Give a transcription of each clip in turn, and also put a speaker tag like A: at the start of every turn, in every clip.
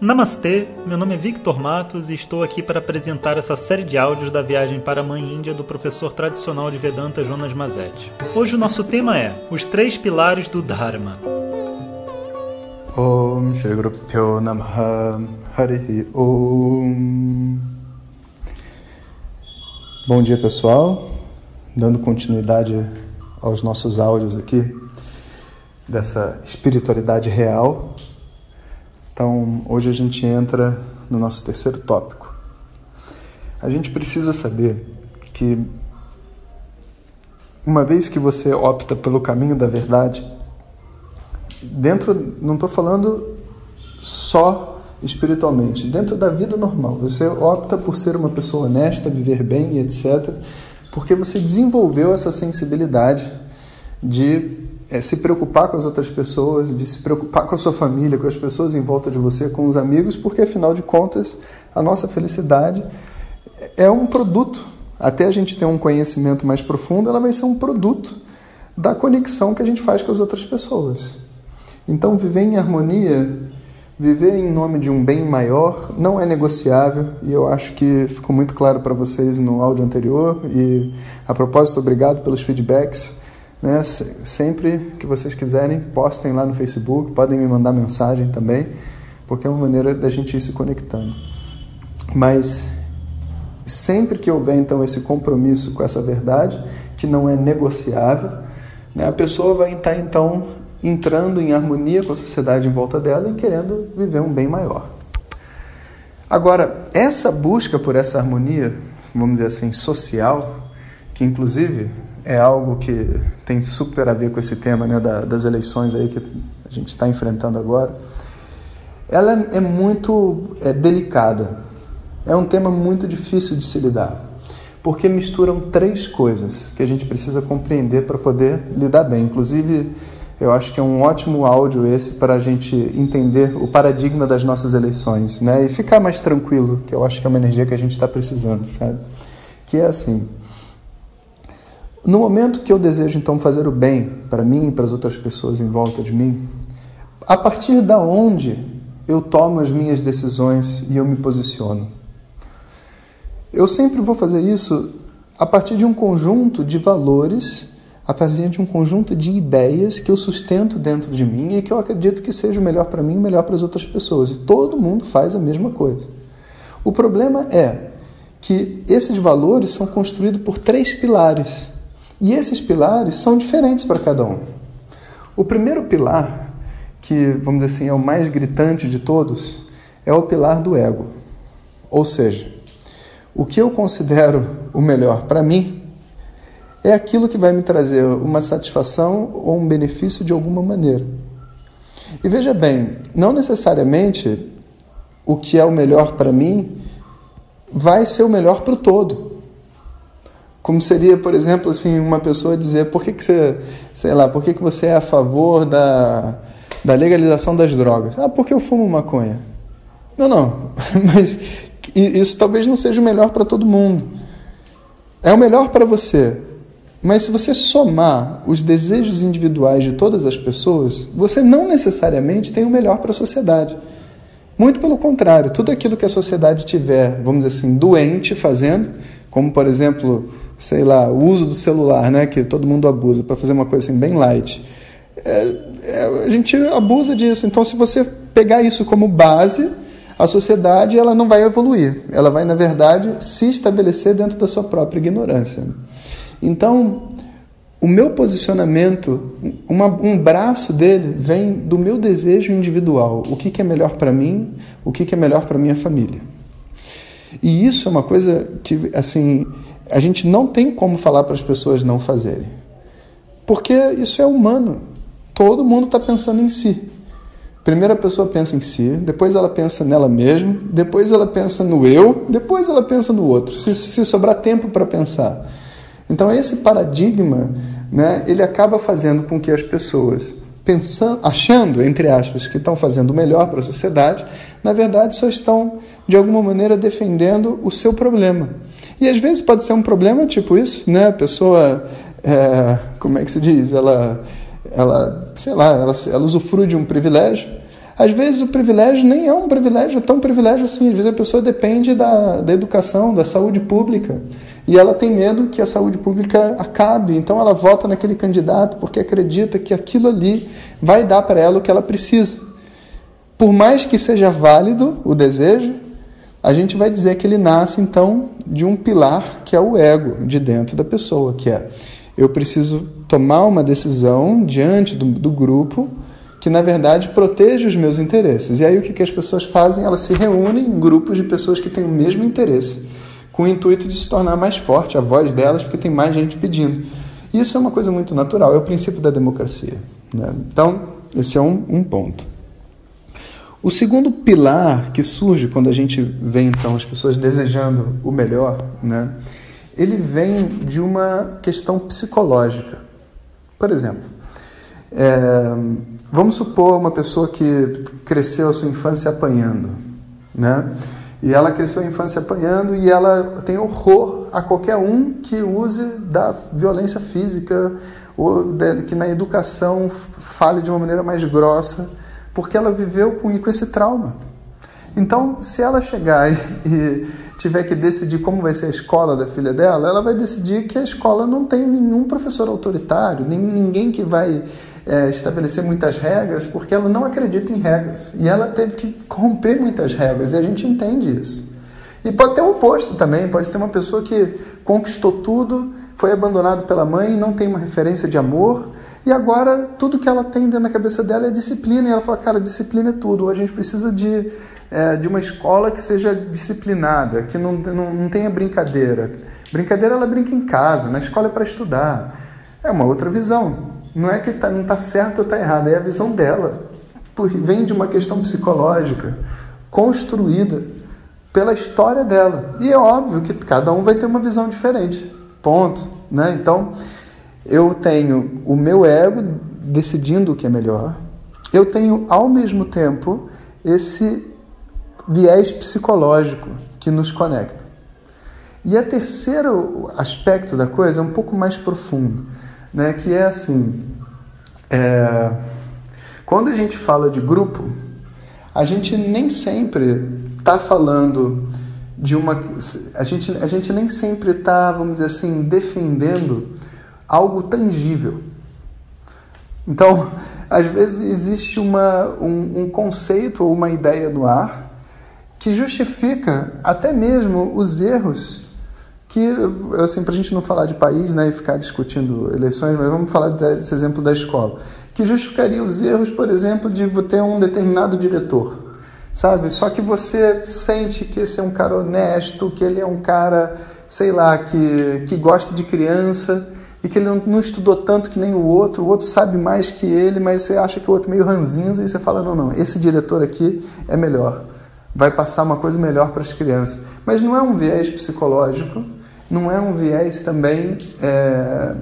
A: Namastê, meu nome é Victor Matos e estou aqui para apresentar essa série de áudios da viagem para a Mãe Índia do professor tradicional de Vedanta Jonas Mazetti. Hoje o nosso tema é Os Três Pilares do Dharma.
B: Om Shri Guru Bom dia pessoal, dando continuidade aos nossos áudios aqui dessa espiritualidade real então, hoje a gente entra no nosso terceiro tópico. A gente precisa saber que, uma vez que você opta pelo caminho da verdade, dentro, não estou falando só espiritualmente, dentro da vida normal, você opta por ser uma pessoa honesta, viver bem e etc., porque você desenvolveu essa sensibilidade de é, se preocupar com as outras pessoas, de se preocupar com a sua família, com as pessoas em volta de você, com os amigos, porque afinal de contas a nossa felicidade é um produto. Até a gente ter um conhecimento mais profundo, ela vai ser um produto da conexão que a gente faz com as outras pessoas. Então, viver em harmonia, viver em nome de um bem maior, não é negociável e eu acho que ficou muito claro para vocês no áudio anterior. E a propósito, obrigado pelos feedbacks. Né? Sempre que vocês quiserem, postem lá no Facebook, podem me mandar mensagem também, porque é uma maneira da gente ir se conectando. Mas sempre que houver então esse compromisso com essa verdade, que não é negociável, né? a pessoa vai estar então entrando em harmonia com a sociedade em volta dela e querendo viver um bem maior. Agora, essa busca por essa harmonia, vamos dizer assim, social, que inclusive é algo que tem super a ver com esse tema né, da, das eleições aí que a gente está enfrentando agora. Ela é, muito é, delicada, é um tema muito difícil de se lidar, porque misturam três coisas que a gente precisa compreender para poder lidar bem. Inclusive, eu acho que é um ótimo áudio esse para a gente entender o paradigma das nossas eleições, né? E ficar mais tranquilo, que eu acho que é uma energia que a gente está precisando, sabe? Que é assim: no momento que eu desejo então fazer o bem para mim e para as outras pessoas em volta de mim, a partir da onde eu tomo as minhas decisões e eu me posiciono? Eu sempre vou fazer isso a partir de um conjunto de valores, a partir de um conjunto de ideias que eu sustento dentro de mim e que eu acredito que seja o melhor para mim e o melhor para as outras pessoas. E todo mundo faz a mesma coisa. O problema é que esses valores são construídos por três pilares e esses pilares são diferentes para cada um. O primeiro pilar, que vamos dizer assim é o mais gritante de todos, é o pilar do ego. Ou seja, o que eu considero o melhor para mim é aquilo que vai me trazer uma satisfação ou um benefício de alguma maneira. E veja bem, não necessariamente o que é o melhor para mim vai ser o melhor para o todo. Como seria, por exemplo, assim, uma pessoa dizer por que, que você, sei lá, por que, que você é a favor da, da legalização das drogas? Ah, porque eu fumo maconha. Não, não, mas isso talvez não seja o melhor para todo mundo. É o melhor para você. Mas se você somar os desejos individuais de todas as pessoas, você não necessariamente tem o melhor para a sociedade. Muito pelo contrário, tudo aquilo que a sociedade tiver, vamos dizer assim, doente fazendo, como por exemplo sei lá, o uso do celular, né, que todo mundo abusa, para fazer uma coisa assim bem light. É, é, a gente abusa disso. Então, se você pegar isso como base, a sociedade ela não vai evoluir. Ela vai, na verdade, se estabelecer dentro da sua própria ignorância. Então, o meu posicionamento, uma, um braço dele vem do meu desejo individual. O que, que é melhor para mim, o que, que é melhor para minha família. E isso é uma coisa que, assim, a gente não tem como falar para as pessoas não fazerem. Porque isso é humano. Todo mundo está pensando em si. Primeiro a pessoa pensa em si, depois ela pensa nela mesma, depois ela pensa no eu, depois ela pensa no outro, se, se sobrar tempo para pensar. Então esse paradigma, né, ele acaba fazendo com que as pessoas pensando, achando, entre aspas, que estão fazendo o melhor para a sociedade, na verdade só estão de alguma maneira defendendo o seu problema. E às vezes pode ser um problema tipo isso, né? A pessoa, é, como é que se diz? Ela, ela sei lá, ela, ela usufrui de um privilégio. Às vezes o privilégio nem é um privilégio, é tão privilégio assim. Às vezes a pessoa depende da, da educação, da saúde pública. E ela tem medo que a saúde pública acabe. Então ela vota naquele candidato porque acredita que aquilo ali vai dar para ela o que ela precisa. Por mais que seja válido o desejo, a gente vai dizer que ele nasce então de um pilar que é o ego de dentro da pessoa, que é eu preciso tomar uma decisão diante do, do grupo que na verdade protege os meus interesses. E aí o que, que as pessoas fazem? Elas se reúnem em grupos de pessoas que têm o mesmo interesse, com o intuito de se tornar mais forte a voz delas, porque tem mais gente pedindo. Isso é uma coisa muito natural, é o princípio da democracia. Né? Então, esse é um, um ponto. O segundo pilar que surge quando a gente vê então as pessoas desejando o melhor, né, ele vem de uma questão psicológica. Por exemplo, é, vamos supor uma pessoa que cresceu a sua infância apanhando, né? E ela cresceu a infância apanhando e ela tem horror a qualquer um que use da violência física ou que na educação fale de uma maneira mais grossa, porque ela viveu com, com esse trauma. Então, se ela chegar e, tiver que decidir como vai ser a escola da filha dela, ela vai decidir que a escola não tem nenhum professor autoritário, nem ninguém que vai é, estabelecer muitas regras, porque ela não acredita em regras. E ela teve que romper muitas regras, e a gente entende isso. E pode ter o oposto também, pode ter uma pessoa que conquistou tudo, foi abandonado pela mãe, não tem uma referência de amor, e agora tudo que ela tem dentro da cabeça dela é disciplina, e ela fala, cara, disciplina é tudo, a gente precisa de, é, de uma escola que seja disciplinada, que não, não, não tenha brincadeira. Brincadeira ela brinca em casa, na escola é para estudar. É uma outra visão. Não é que tá, não está certo ou está errado, é a visão dela. Porque vem de uma questão psicológica construída pela história dela. E é óbvio que cada um vai ter uma visão diferente. Ponto. Né? Então, eu tenho o meu ego decidindo o que é melhor. Eu tenho, ao mesmo tempo, esse viés psicológico que nos conecta. E a terceiro aspecto da coisa é um pouco mais profundo né, que é assim: é, quando a gente fala de grupo, a gente nem sempre está falando de uma. A gente, a gente nem sempre está, vamos dizer assim, defendendo algo tangível. Então, às vezes existe uma, um, um conceito ou uma ideia no ar que justifica até mesmo os erros que, assim, para a gente não falar de país né, e ficar discutindo eleições, mas vamos falar desse exemplo da escola, que justificaria os erros, por exemplo, de ter um determinado diretor, sabe? Só que você sente que esse é um cara honesto, que ele é um cara, sei lá, que, que gosta de criança e que ele não, estudou tanto que nem o outro, o outro sabe mais que ele, mas você acha que o outro é meio ranzinza e você fala, não, não, esse diretor aqui é melhor vai passar uma coisa melhor para as crianças. Mas não é um viés psicológico, não é um viés também é,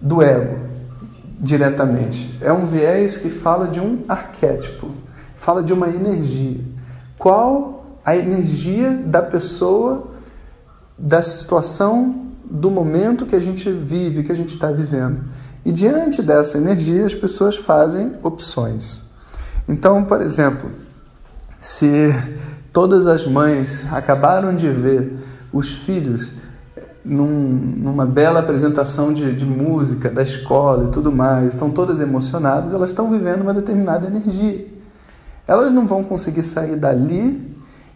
B: do ego, diretamente. É um viés que fala de um arquétipo, fala de uma energia. Qual a energia da pessoa, da situação, do momento que a gente vive, que a gente está vivendo. E diante dessa energia, as pessoas fazem opções. Então, por exemplo, se todas as mães acabaram de ver os filhos num, numa bela apresentação de, de música da escola e tudo mais, estão todas emocionadas, elas estão vivendo uma determinada energia. Elas não vão conseguir sair dali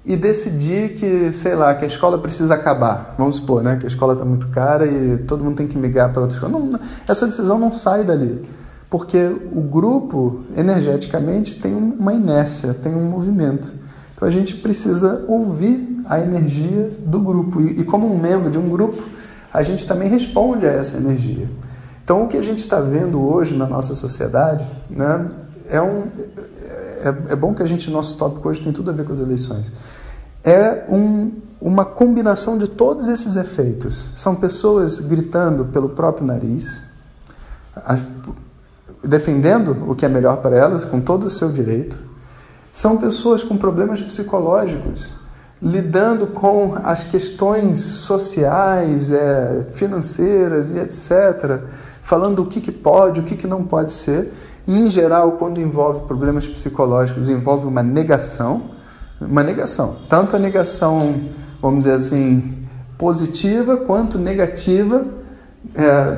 B: e decidir que, sei lá, que a escola precisa acabar. Vamos supor, né, que a escola está muito cara e todo mundo tem que migrar para outra escola. Não, essa decisão não sai dali, porque o grupo energeticamente tem uma inércia, tem um movimento. Então a gente precisa ouvir a energia do grupo. E, e como um membro de um grupo, a gente também responde a essa energia. Então, o que a gente está vendo hoje na nossa sociedade, né, é, um, é, é, bom que a gente, nosso tópico hoje tem tudo a ver com as eleições, é um, uma combinação de todos esses efeitos. São pessoas gritando pelo próprio nariz, defendendo o que é melhor para elas, com todo o seu direito. São pessoas com problemas psicológicos, lidando com as questões sociais, é, financeiras e etc., falando o que, que pode, o que, que não pode ser. E, em geral, quando envolve problemas psicológicos, envolve uma negação, uma negação, tanto a negação, vamos dizer assim, positiva quanto negativa. É,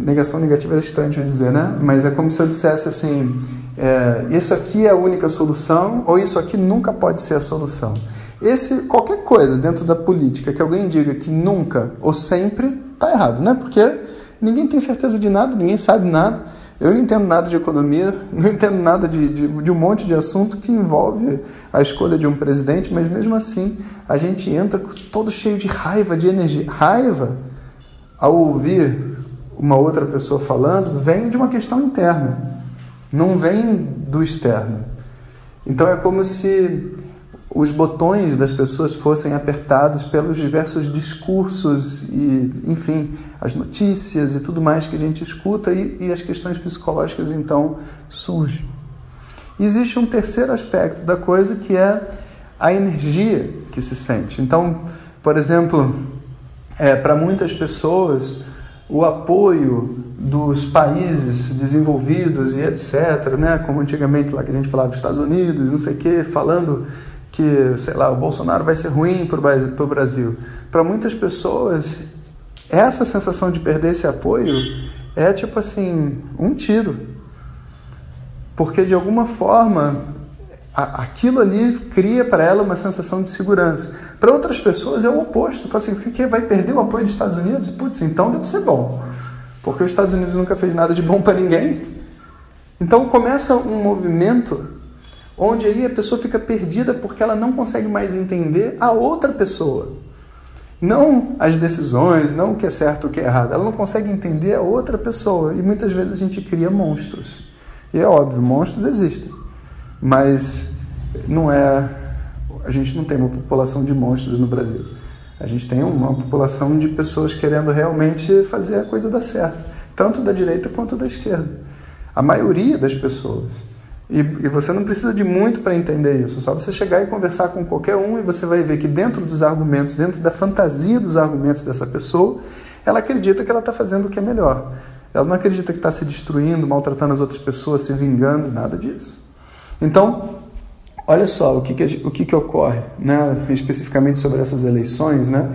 B: negação negativa é estranho de dizer, né? Mas é como se eu dissesse assim: é, isso aqui é a única solução ou isso aqui nunca pode ser a solução. Esse qualquer coisa dentro da política que alguém diga que nunca ou sempre está errado, né? Porque ninguém tem certeza de nada, ninguém sabe nada. Eu não entendo nada de economia, não entendo nada de, de, de, um monte de assunto que envolve a escolha de um presidente, mas mesmo assim a gente entra todo cheio de raiva, de energia. Raiva, ao ouvir uma outra pessoa falando, vem de uma questão interna, não vem do externo. Então é como se os botões das pessoas fossem apertados pelos diversos discursos e, enfim, as notícias e tudo mais que a gente escuta e, e as questões psicológicas então surgem. existe um terceiro aspecto da coisa que é a energia que se sente. Então, por exemplo, é, para muitas pessoas, o apoio dos países desenvolvidos e etc., né, como antigamente lá que a gente falava dos Estados Unidos, não sei o quê, falando que, sei lá, o Bolsonaro vai ser ruim para o Brasil. Para muitas pessoas, essa sensação de perder esse apoio é tipo assim, um tiro. Porque de alguma forma a, aquilo ali cria para ela uma sensação de segurança. Para outras pessoas é o oposto. Fala assim, que vai perder o apoio dos Estados Unidos? Putz, então deve ser bom. Porque os Estados Unidos nunca fez nada de bom para ninguém. Então começa um movimento onde aí a pessoa fica perdida porque ela não consegue mais entender a outra pessoa. Não as decisões, não o que é certo, o que é errado. Ela não consegue entender a outra pessoa. E muitas vezes a gente cria monstros. E é óbvio, monstros existem. Mas não é. A gente não tem uma população de monstros no Brasil. A gente tem uma população de pessoas querendo realmente fazer a coisa dar certo, tanto da direita quanto da esquerda. A maioria das pessoas. E, e você não precisa de muito para entender isso, só você chegar e conversar com qualquer um e você vai ver que dentro dos argumentos, dentro da fantasia dos argumentos dessa pessoa, ela acredita que ela está fazendo o que é melhor. Ela não acredita que está se destruindo, maltratando as outras pessoas, se vingando, nada disso. Então, olha só o que, que o que, que ocorre, né, especificamente sobre essas eleições. Né,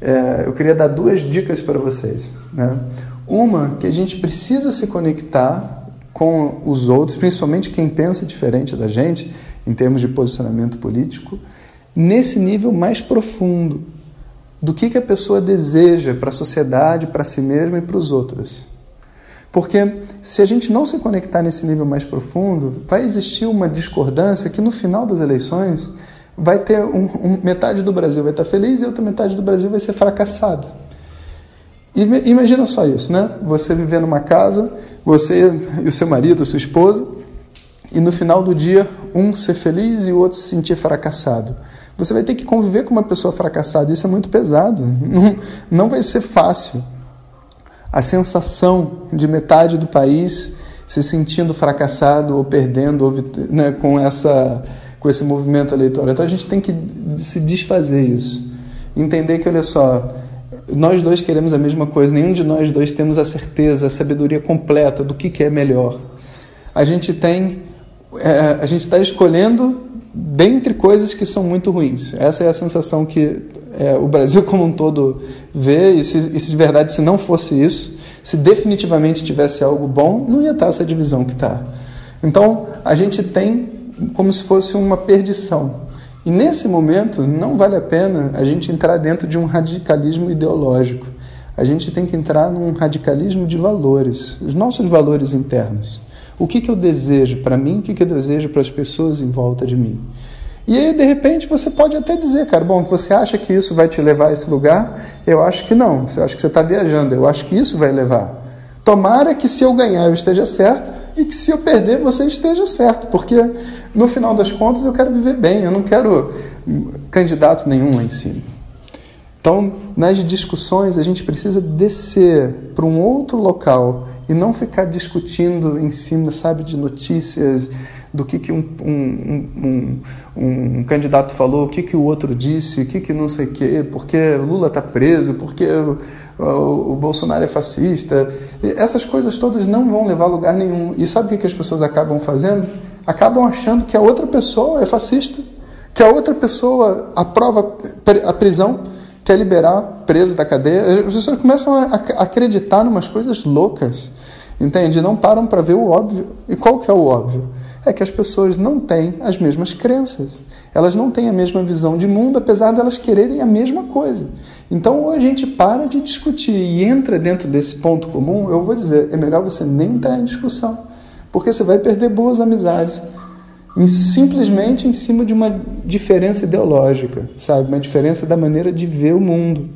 B: é, eu queria dar duas dicas para vocês. Né. Uma, que a gente precisa se conectar com os outros, principalmente quem pensa diferente da gente, em termos de posicionamento político, nesse nível mais profundo do que, que a pessoa deseja para a sociedade, para si mesma e para os outros. Porque se a gente não se conectar nesse nível mais profundo, vai existir uma discordância que no final das eleições vai ter um, um, metade do Brasil vai estar feliz e outra metade do Brasil vai ser fracassada. Imagina só isso, né? Você viver numa casa, você e o seu marido, a sua esposa, e no final do dia um ser feliz e o outro se sentir fracassado. Você vai ter que conviver com uma pessoa fracassada, isso é muito pesado, não, não vai ser fácil. A sensação de metade do país se sentindo fracassado ou perdendo ou, né, com, essa, com esse movimento eleitoral. Então a gente tem que se desfazer isso. Entender que, olha só, nós dois queremos a mesma coisa, nenhum de nós dois temos a certeza, a sabedoria completa do que, que é melhor. A gente tem, é, a gente está escolhendo dentre coisas que são muito ruins. Essa é a sensação que é, o Brasil como um todo vê, e se, e se de verdade se não fosse isso, se definitivamente tivesse algo bom, não ia estar essa divisão que está. Então, a gente tem como se fosse uma perdição. E nesse momento não vale a pena a gente entrar dentro de um radicalismo ideológico. A gente tem que entrar num radicalismo de valores, os nossos valores internos. O que, que eu desejo para mim, o que, que eu desejo para as pessoas em volta de mim. E aí, de repente, você pode até dizer, cara, bom, você acha que isso vai te levar a esse lugar? Eu acho que não. Você acha que você está viajando? Eu acho que isso vai levar. Tomara que se eu ganhar eu esteja certo e que se eu perder você esteja certo, porque no final das contas eu quero viver bem, eu não quero candidato nenhum lá em cima. Então, nas discussões, a gente precisa descer para um outro local e não ficar discutindo em cima, sabe, de notícias, do que, que um, um, um, um candidato falou, o que, que o outro disse, o que, que não sei o quê, porque Lula está preso, porque o, o Bolsonaro é fascista. Essas coisas todas não vão levar a lugar nenhum. E sabe o que as pessoas acabam fazendo? Acabam achando que a outra pessoa é fascista, que a outra pessoa aprova a prisão, quer liberar preso da cadeia. As pessoas começam a acreditar em umas coisas loucas, entende? Não param para ver o óbvio. E qual que é o óbvio? É que as pessoas não têm as mesmas crenças. Elas não têm a mesma visão de mundo, apesar de elas quererem a mesma coisa. Então, ou a gente para de discutir e entra dentro desse ponto comum, eu vou dizer, é melhor você nem entrar em discussão, porque você vai perder boas amizades em, simplesmente em cima de uma diferença ideológica, sabe? Uma diferença da maneira de ver o mundo.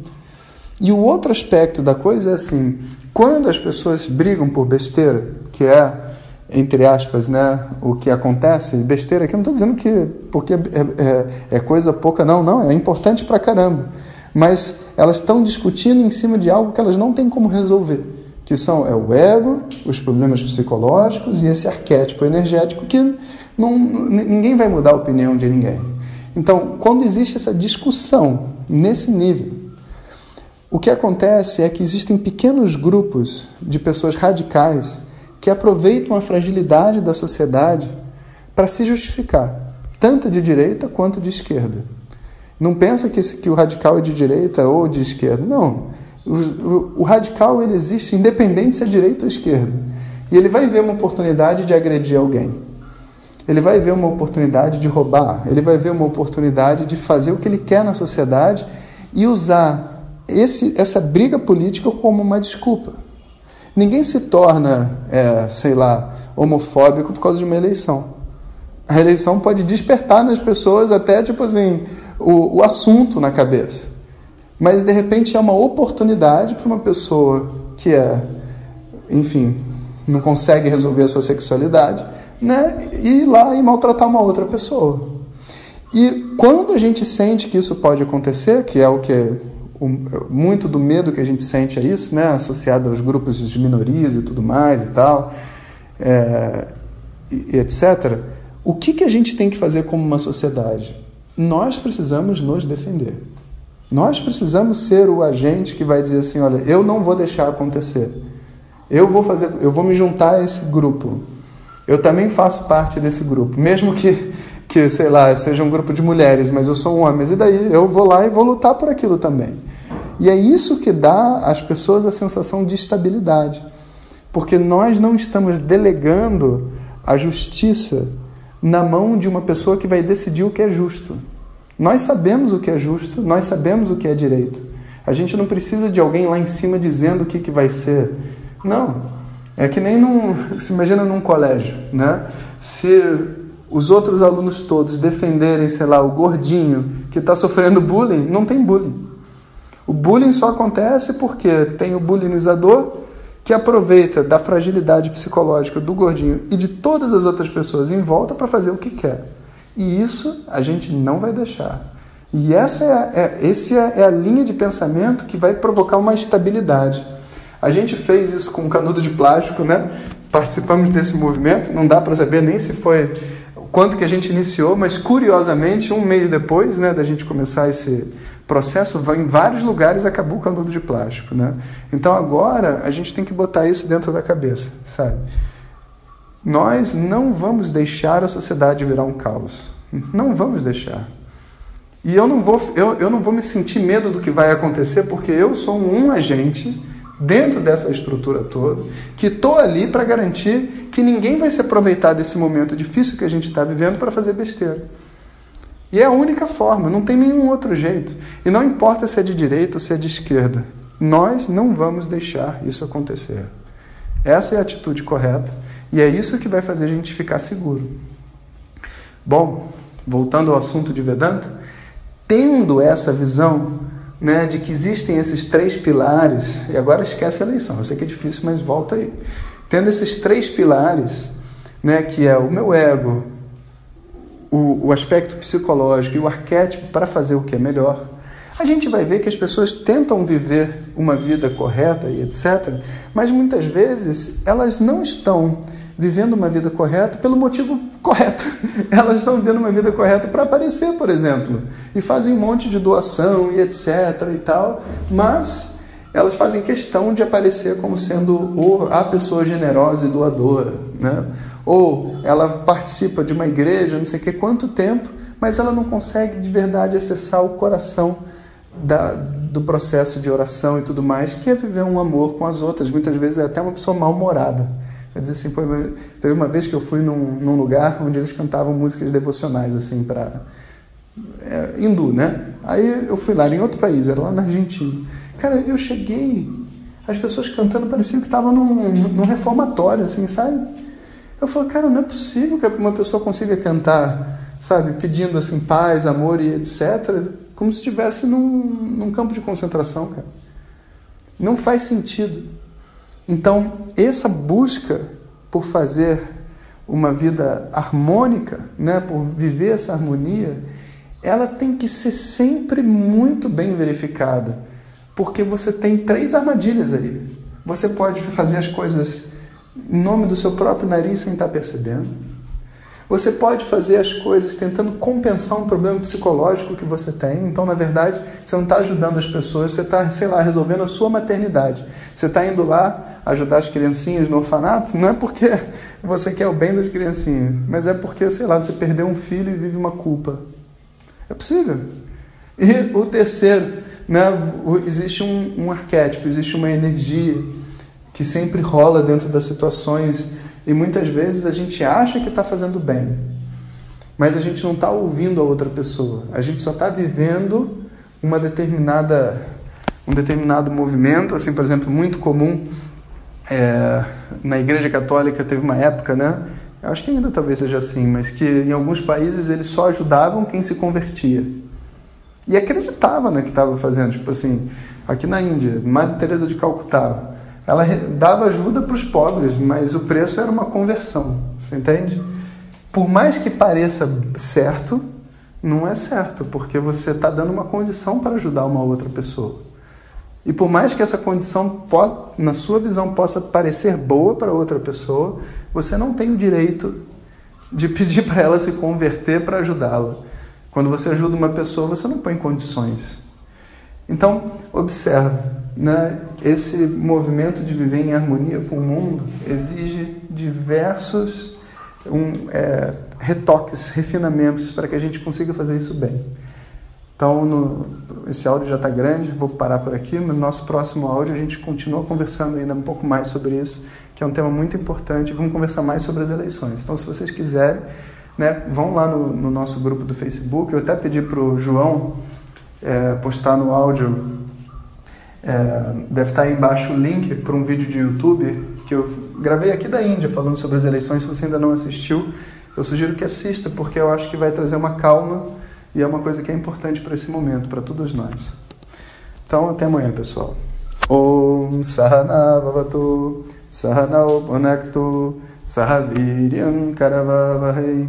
B: E o outro aspecto da coisa é assim: quando as pessoas brigam por besteira, que é entre aspas, né, o que acontece, besteira aqui, eu não estou dizendo que porque é, é, é, coisa pouca, não, não, é importante pra caramba. Mas elas estão discutindo em cima de algo que elas não têm como resolver, que são é o ego, os problemas psicológicos e esse arquétipo energético que não, ninguém vai mudar a opinião de ninguém. Então, quando existe essa discussão nesse nível, o que acontece é que existem pequenos grupos de pessoas radicais que aproveitam a fragilidade da sociedade para se justificar, tanto de direita quanto de esquerda. Não pensa que, esse, que o radical é de direita ou de esquerda. Não. O, o, radical ele existe independente se é direita ou esquerda. E ele vai ver uma oportunidade de agredir alguém. Ele vai ver uma oportunidade de roubar. Ele vai ver uma oportunidade de fazer o que ele quer na sociedade e usar esse, essa briga política como uma desculpa. Ninguém se torna, é, sei lá, homofóbico por causa de uma eleição. A eleição pode despertar nas pessoas até, tipo assim, o, o assunto na cabeça. Mas, de repente, é uma oportunidade para uma pessoa que é, enfim, não consegue resolver a sua sexualidade, né, ir lá e maltratar uma outra pessoa. E quando a gente sente que isso pode acontecer, que é o que o, muito do medo que a gente sente a isso, né, associado aos grupos de minorias e tudo mais e tal, é, e, etc. O que, que a gente tem que fazer como uma sociedade? Nós precisamos nos defender. Nós precisamos ser o agente que vai dizer assim, olha, eu não vou deixar acontecer. Eu vou fazer, eu vou me juntar a esse grupo. Eu também faço parte desse grupo, mesmo que que, sei lá, seja um grupo de mulheres, mas eu sou um homem, e daí? Eu vou lá e vou lutar por aquilo também. E é isso que dá às pessoas a sensação de estabilidade. Porque nós não estamos delegando a justiça na mão de uma pessoa que vai decidir o que é justo. Nós sabemos o que é justo, nós sabemos o que é direito. A gente não precisa de alguém lá em cima dizendo o que, que vai ser. Não. É que nem num. Se imagina num colégio, né? Se os outros alunos todos defenderem, sei lá, o gordinho que está sofrendo bullying, não tem bullying. O bullying só acontece porque tem o bullyingizador que aproveita da fragilidade psicológica do gordinho e de todas as outras pessoas em volta para fazer o que quer. E isso a gente não vai deixar. E essa é, a, é, esse é, é a linha de pensamento que vai provocar uma estabilidade. A gente fez isso com um canudo de plástico, né? Participamos desse movimento. Não dá para saber nem se foi quanto que a gente iniciou, mas curiosamente, um mês depois né, da gente começar esse processo, em vários lugares acabou o canudo de plástico. Né? Então agora a gente tem que botar isso dentro da cabeça, sabe? Nós não vamos deixar a sociedade virar um caos. Não vamos deixar. E eu não vou, eu, eu não vou me sentir medo do que vai acontecer, porque eu sou um agente dentro dessa estrutura toda, que estou ali para garantir que ninguém vai se aproveitar desse momento difícil que a gente está vivendo para fazer besteira. E é a única forma, não tem nenhum outro jeito. E não importa se é de direita ou se é de esquerda, nós não vamos deixar isso acontecer. Essa é a atitude correta e é isso que vai fazer a gente ficar seguro. Bom, voltando ao assunto de Vedanta, tendo essa visão, né, de que existem esses três pilares, e agora esquece a eleição, eu sei que é difícil, mas volta aí. Tendo esses três pilares, né, que é o meu ego, o, o aspecto psicológico e o arquétipo para fazer o que é melhor, a gente vai ver que as pessoas tentam viver uma vida correta e etc., mas muitas vezes elas não estão vivendo uma vida correta pelo motivo correto. Elas estão vivendo uma vida correta para aparecer, por exemplo, e fazem um monte de doação e etc e tal, mas elas fazem questão de aparecer como sendo a pessoa generosa e doadora, né? Ou ela participa de uma igreja, não sei que quanto tempo, mas ela não consegue de verdade acessar o coração da, do processo de oração e tudo mais, que é viver um amor com as outras. Muitas vezes é até uma pessoa mal-humorada. Quer dizer assim, teve uma vez que eu fui num, num lugar onde eles cantavam músicas devocionais, assim, para é, hindu, né? Aí eu fui lá em outro país, era lá na Argentina. Cara, eu cheguei, as pessoas cantando pareciam que estavam num, num reformatório, assim, sabe? Eu falei, cara, não é possível que uma pessoa consiga cantar, sabe, pedindo assim paz, amor e etc., como se estivesse num, num campo de concentração, cara. Não faz sentido. Então, essa busca por fazer uma vida harmônica, né, por viver essa harmonia, ela tem que ser sempre muito bem verificada, porque você tem três armadilhas aí. Você pode fazer as coisas em nome do seu próprio nariz sem estar percebendo. Você pode fazer as coisas tentando compensar um problema psicológico que você tem. Então, na verdade, você não está ajudando as pessoas, você está, sei lá, resolvendo a sua maternidade. Você está indo lá ajudar as criancinhas no orfanato, não é porque você quer o bem das criancinhas, mas é porque, sei lá, você perdeu um filho e vive uma culpa. É possível. E o terceiro, né, existe um, um arquétipo, existe uma energia que sempre rola dentro das situações e muitas vezes a gente acha que está fazendo bem, mas a gente não está ouvindo a outra pessoa. A gente só está vivendo uma determinada um determinado movimento, assim, por exemplo, muito comum é, na Igreja Católica teve uma época, né? Eu acho que ainda talvez seja assim, mas que em alguns países eles só ajudavam quem se convertia. E acreditava no que estava fazendo. Tipo assim, aqui na Índia, Madre Teresa de Calcutá, ela dava ajuda para os pobres, mas o preço era uma conversão. Você entende? Por mais que pareça certo, não é certo, porque você está dando uma condição para ajudar uma outra pessoa. E por mais que essa condição, na sua visão, possa parecer boa para outra pessoa, você não tem o direito de pedir para ela se converter para ajudá-la. Quando você ajuda uma pessoa, você não põe condições. Então, observe, né? Esse movimento de viver em harmonia com o mundo exige diversos um, é, retoques, refinamentos para que a gente consiga fazer isso bem. Então, no, esse áudio já está grande, vou parar por aqui. No nosso próximo áudio, a gente continua conversando ainda um pouco mais sobre isso, que é um tema muito importante. Vamos conversar mais sobre as eleições. Então, se vocês quiserem, né, vão lá no, no nosso grupo do Facebook. Eu até pedi para o João é, postar no áudio. É, deve estar aí embaixo o link para um vídeo de YouTube que eu gravei aqui da Índia falando sobre as eleições. Se você ainda não assistiu, eu sugiro que assista, porque eu acho que vai trazer uma calma e é uma coisa que é importante para esse momento, para todos nós. Então, até amanhã, pessoal. Om Sahana Bhavatu Punaktu Sahaviryam Karavavahai